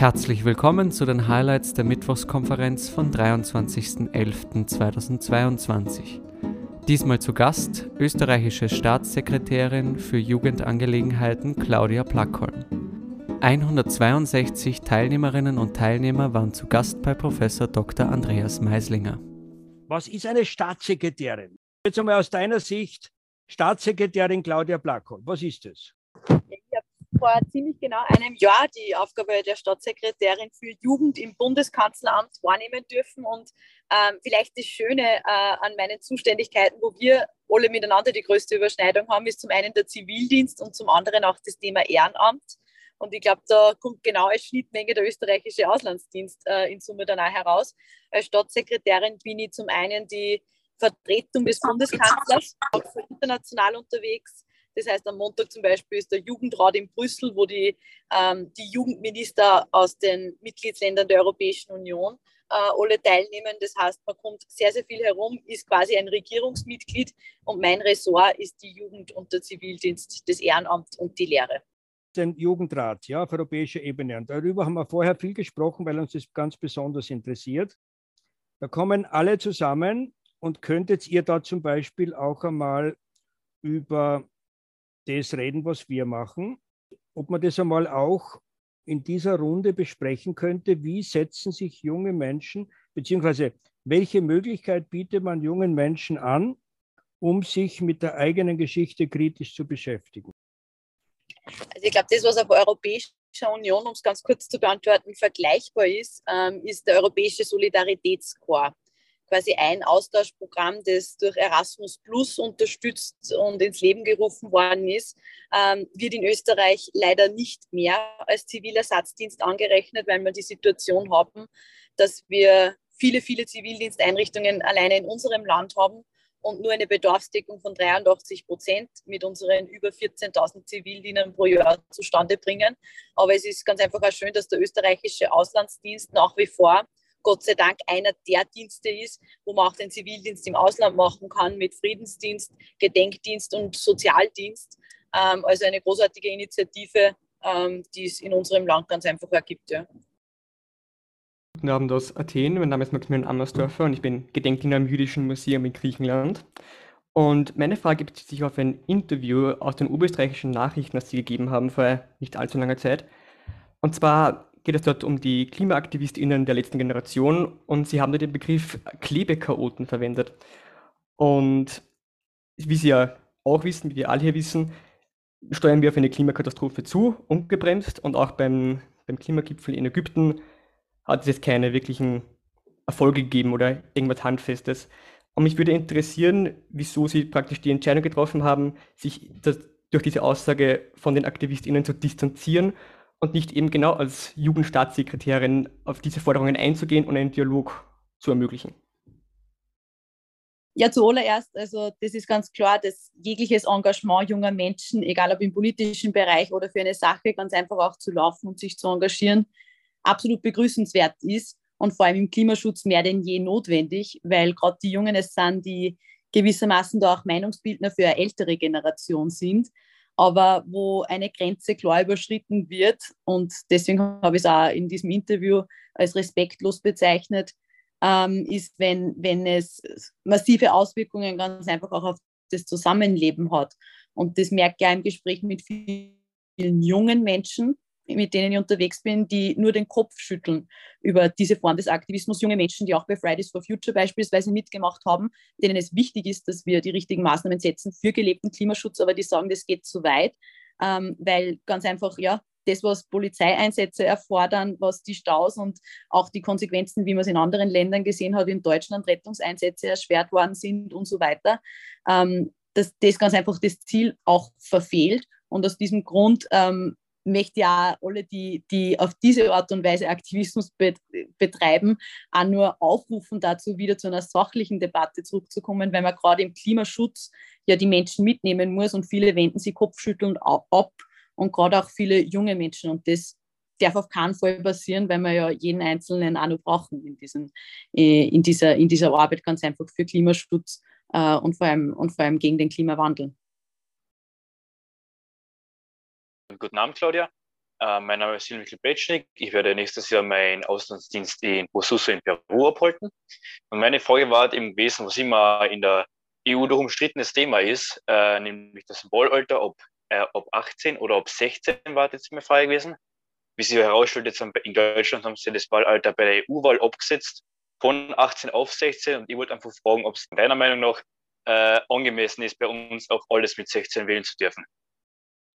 Herzlich willkommen zu den Highlights der Mittwochskonferenz von 23.11.2022. Diesmal zu Gast österreichische Staatssekretärin für Jugendangelegenheiten Claudia Plackholm. 162 Teilnehmerinnen und Teilnehmer waren zu Gast bei Professor Dr. Andreas Meislinger. Was ist eine Staatssekretärin? Jetzt einmal aus deiner Sicht, Staatssekretärin Claudia Plackholm, was ist das? vor ziemlich genau einem Jahr die Aufgabe der Staatssekretärin für Jugend im Bundeskanzleramt wahrnehmen dürfen. Und ähm, vielleicht das Schöne äh, an meinen Zuständigkeiten, wo wir alle miteinander die größte Überschneidung haben, ist zum einen der Zivildienst und zum anderen auch das Thema Ehrenamt. Und ich glaube, da kommt genau als Schnittmenge der österreichische Auslandsdienst äh, in Summe dann auch heraus. Als Staatssekretärin bin ich zum einen die Vertretung des Bundeskanzlers, auch international unterwegs, das heißt, am Montag zum Beispiel ist der Jugendrat in Brüssel, wo die, ähm, die Jugendminister aus den Mitgliedsländern der Europäischen Union äh, alle teilnehmen. Das heißt, man kommt sehr, sehr viel herum, ist quasi ein Regierungsmitglied und mein Ressort ist die Jugend und der Zivildienst, das Ehrenamt und die Lehre. Den Jugendrat ja, auf europäischer Ebene. Und darüber haben wir vorher viel gesprochen, weil uns das ganz besonders interessiert. Da kommen alle zusammen und könntet ihr da zum Beispiel auch einmal über das reden, was wir machen. Ob man das einmal auch in dieser Runde besprechen könnte, wie setzen sich junge Menschen, beziehungsweise welche Möglichkeit bietet man jungen Menschen an, um sich mit der eigenen Geschichte kritisch zu beschäftigen? Also ich glaube, das, was auf europäischer Union, um es ganz kurz zu beantworten, vergleichbar ist, ähm, ist der Europäische Solidaritätskorps quasi ein Austauschprogramm, das durch Erasmus Plus unterstützt und ins Leben gerufen worden ist, ähm, wird in Österreich leider nicht mehr als Zivilersatzdienst angerechnet, weil wir die Situation haben, dass wir viele, viele Zivildiensteinrichtungen alleine in unserem Land haben und nur eine Bedarfsdeckung von 83 Prozent mit unseren über 14.000 Zivildienern pro Jahr zustande bringen. Aber es ist ganz einfach auch schön, dass der österreichische Auslandsdienst nach wie vor Gott sei Dank einer der Dienste ist, wo man auch den Zivildienst im Ausland machen kann mit Friedensdienst, Gedenkdienst und Sozialdienst. Ähm, also eine großartige Initiative, ähm, die es in unserem Land ganz einfach ergibt. Ja. Guten Abend aus Athen. Mein Name ist Maximilian Ammersdorfer und ich bin Gedenkdiener am Jüdischen Museum in Griechenland. Und meine Frage bezieht sich auf ein Interview aus den oberösterreichischen Nachrichten, das Sie gegeben haben vor nicht allzu langer Zeit. Und zwar geht es dort um die KlimaaktivistInnen der letzten Generation und sie haben da den Begriff Klebechaoten verwendet. Und wie Sie ja auch wissen, wie wir alle hier wissen, steuern wir auf eine Klimakatastrophe zu, ungebremst. Und auch beim, beim Klimagipfel in Ägypten hat es jetzt keine wirklichen Erfolge gegeben oder irgendwas Handfestes. Und mich würde interessieren, wieso Sie praktisch die Entscheidung getroffen haben, sich das, durch diese Aussage von den AktivistInnen zu distanzieren und nicht eben genau als Jugendstaatssekretärin auf diese Forderungen einzugehen und einen Dialog zu ermöglichen? Ja, zuallererst, also das ist ganz klar, dass jegliches Engagement junger Menschen, egal ob im politischen Bereich oder für eine Sache, ganz einfach auch zu laufen und sich zu engagieren, absolut begrüßenswert ist und vor allem im Klimaschutz mehr denn je notwendig, weil gerade die Jungen es sind, die gewissermaßen da auch Meinungsbildner für eine ältere Generation sind aber wo eine Grenze klar überschritten wird. Und deswegen habe ich es auch in diesem Interview als respektlos bezeichnet, ähm, ist, wenn, wenn es massive Auswirkungen ganz einfach auch auf das Zusammenleben hat. Und das merke ich ja im Gespräch mit vielen jungen Menschen, mit denen ich unterwegs bin, die nur den Kopf schütteln über diese Form des Aktivismus. Junge Menschen, die auch bei Fridays for Future beispielsweise mitgemacht haben, denen es wichtig ist, dass wir die richtigen Maßnahmen setzen für gelebten Klimaschutz, aber die sagen, das geht zu weit, ähm, weil ganz einfach, ja, das, was Polizeieinsätze erfordern, was die Staus und auch die Konsequenzen, wie man es in anderen Ländern gesehen hat, in Deutschland Rettungseinsätze erschwert worden sind und so weiter, ähm, dass das ganz einfach das Ziel auch verfehlt. Und aus diesem Grund ähm, möchte ja alle, die, die auf diese Art und Weise Aktivismus be betreiben, auch nur aufrufen, dazu wieder zu einer sachlichen Debatte zurückzukommen, weil man gerade im Klimaschutz ja die Menschen mitnehmen muss und viele wenden sich kopfschüttelnd ab und gerade auch viele junge Menschen und das darf auf keinen Fall passieren, weil wir ja jeden Einzelnen auch noch brauchen in, diesen, äh, in, dieser, in dieser Arbeit, ganz einfach für Klimaschutz äh, und, vor allem, und vor allem gegen den Klimawandel. Guten Abend, Claudia. Uh, mein Name ist Silvio Petschnik. Ich werde nächstes Jahr meinen Auslandsdienst in Bosuso in Peru abhalten. Und meine Frage war eben gewesen, was immer in der EU doch umstrittenes Thema ist, äh, nämlich das Wahlalter, ob, äh, ob 18 oder ob 16 war jetzt meine Frage gewesen. Wie sich herausstellt, in Deutschland haben sie das Wahlalter bei der EU-Wahl abgesetzt von 18 auf 16 und ich wollte einfach fragen, ob es deiner Meinung nach äh, angemessen ist, bei uns auch alles mit 16 wählen zu dürfen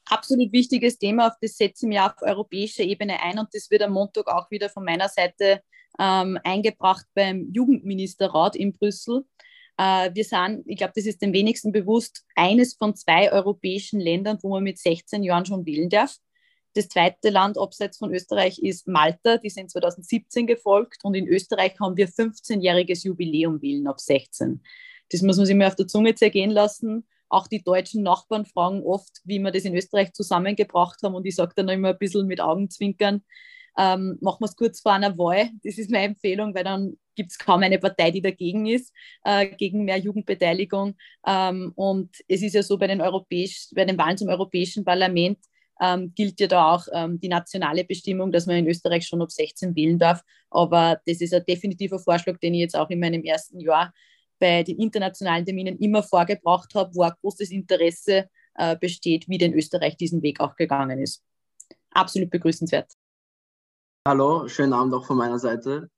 absolut wichtiges Thema, auf das setzen wir auf europäischer Ebene ein und das wird am Montag auch wieder von meiner Seite ähm, eingebracht beim Jugendministerrat in Brüssel. Äh, wir sind, ich glaube, das ist den wenigsten bewusst, eines von zwei europäischen Ländern, wo man mit 16 Jahren schon wählen darf. Das zweite Land abseits von Österreich ist Malta, die sind 2017 gefolgt und in Österreich haben wir 15-jähriges Jubiläum wählen ab 16. Das muss man sich mal auf der Zunge zergehen lassen. Auch die deutschen Nachbarn fragen oft, wie wir das in Österreich zusammengebracht haben. Und ich sage dann immer ein bisschen mit Augenzwinkern, ähm, machen wir es kurz vor einer Wahl. Das ist meine Empfehlung, weil dann gibt es kaum eine Partei, die dagegen ist, äh, gegen mehr Jugendbeteiligung. Ähm, und es ist ja so, bei den, Europäisch, bei den Wahlen zum Europäischen Parlament ähm, gilt ja da auch ähm, die nationale Bestimmung, dass man in Österreich schon ab 16 wählen darf. Aber das ist ein definitiver Vorschlag, den ich jetzt auch in meinem ersten Jahr bei den internationalen Terminen immer vorgebracht habe, wo ein großes Interesse äh, besteht, wie denn Österreich diesen Weg auch gegangen ist. Absolut begrüßenswert. Hallo, schönen Abend auch von meiner Seite.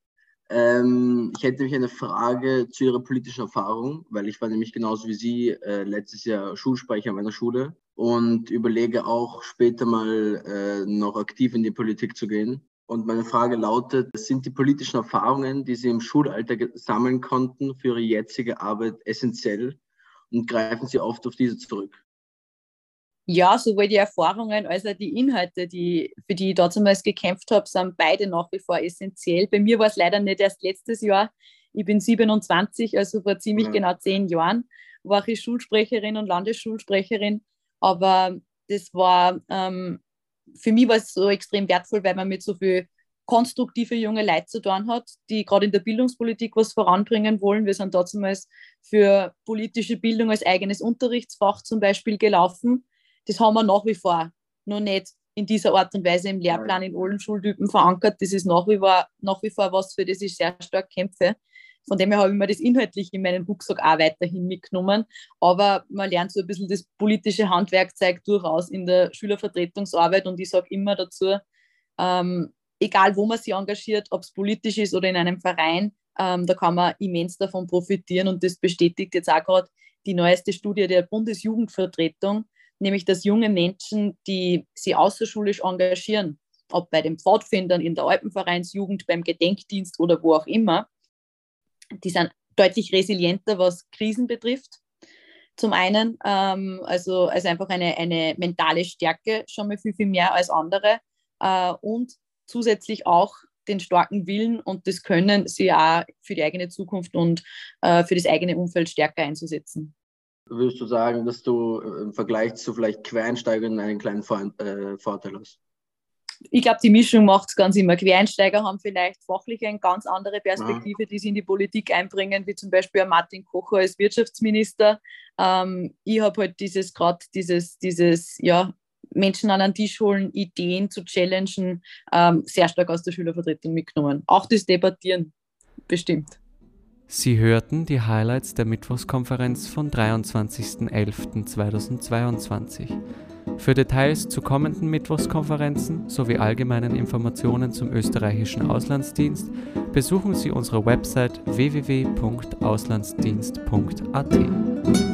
Ähm, ich hätte nämlich eine Frage zu Ihrer politischen Erfahrung, weil ich war nämlich genauso wie Sie äh, letztes Jahr Schulsprecher meiner Schule und überlege auch später mal äh, noch aktiv in die Politik zu gehen. Und meine Frage lautet, sind die politischen Erfahrungen, die Sie im Schulalter sammeln konnten, für Ihre jetzige Arbeit essentiell und greifen Sie oft auf diese zurück? Ja, sowohl die Erfahrungen als auch die Inhalte, die, für die ich damals gekämpft habe, sind beide nach wie vor essentiell. Bei mir war es leider nicht erst letztes Jahr. Ich bin 27, also vor ziemlich ja. genau zehn Jahren war ich Schulsprecherin und Landesschulsprecherin. Aber das war ähm, für mich war es so extrem wertvoll, weil man mit so viel konstruktive junge Leute zu tun hat, die gerade in der Bildungspolitik was voranbringen wollen. Wir sind damals für politische Bildung als eigenes Unterrichtsfach zum Beispiel gelaufen. Das haben wir nach wie vor noch nicht in dieser Art und Weise im Lehrplan in allen Schultypen verankert. Das ist nach wie vor, nach wie vor was, für das ich sehr stark kämpfe. Von dem her habe ich mir das inhaltlich in meinen Rucksack auch weiterhin mitgenommen. Aber man lernt so ein bisschen das politische Handwerkzeug durchaus in der Schülervertretungsarbeit. Und ich sage immer dazu, ähm, egal wo man sich engagiert, ob es politisch ist oder in einem Verein, ähm, da kann man immens davon profitieren. Und das bestätigt jetzt auch gerade die neueste Studie der Bundesjugendvertretung, nämlich dass junge Menschen, die sich außerschulisch engagieren, ob bei den Pfadfindern, in der Alpenvereinsjugend, beim Gedenkdienst oder wo auch immer, die sind deutlich resilienter, was Krisen betrifft. Zum einen, ähm, also, also einfach eine, eine mentale Stärke, schon mal viel, viel mehr als andere. Äh, und zusätzlich auch den starken Willen und das Können, sie auch für die eigene Zukunft und äh, für das eigene Umfeld stärker einzusetzen. Würdest du sagen, dass du im Vergleich zu vielleicht Quereinsteigern einen kleinen Vor äh, Vorteil hast? Ich glaube, die Mischung macht es ganz immer. Quereinsteiger haben vielleicht fachlich eine ganz andere Perspektive, die sie in die Politik einbringen, wie zum Beispiel Martin Kocher als Wirtschaftsminister. Ähm, ich habe halt dieses gerade dieses, dieses, ja, Menschen an den Tisch holen, Ideen zu challengen, ähm, sehr stark aus der Schülervertretung mitgenommen. Auch das Debattieren bestimmt. Sie hörten die Highlights der Mittwochskonferenz von 23.11.2022. Für Details zu kommenden Mittwochskonferenzen sowie allgemeinen Informationen zum österreichischen Auslandsdienst besuchen Sie unsere Website www.auslandsdienst.at.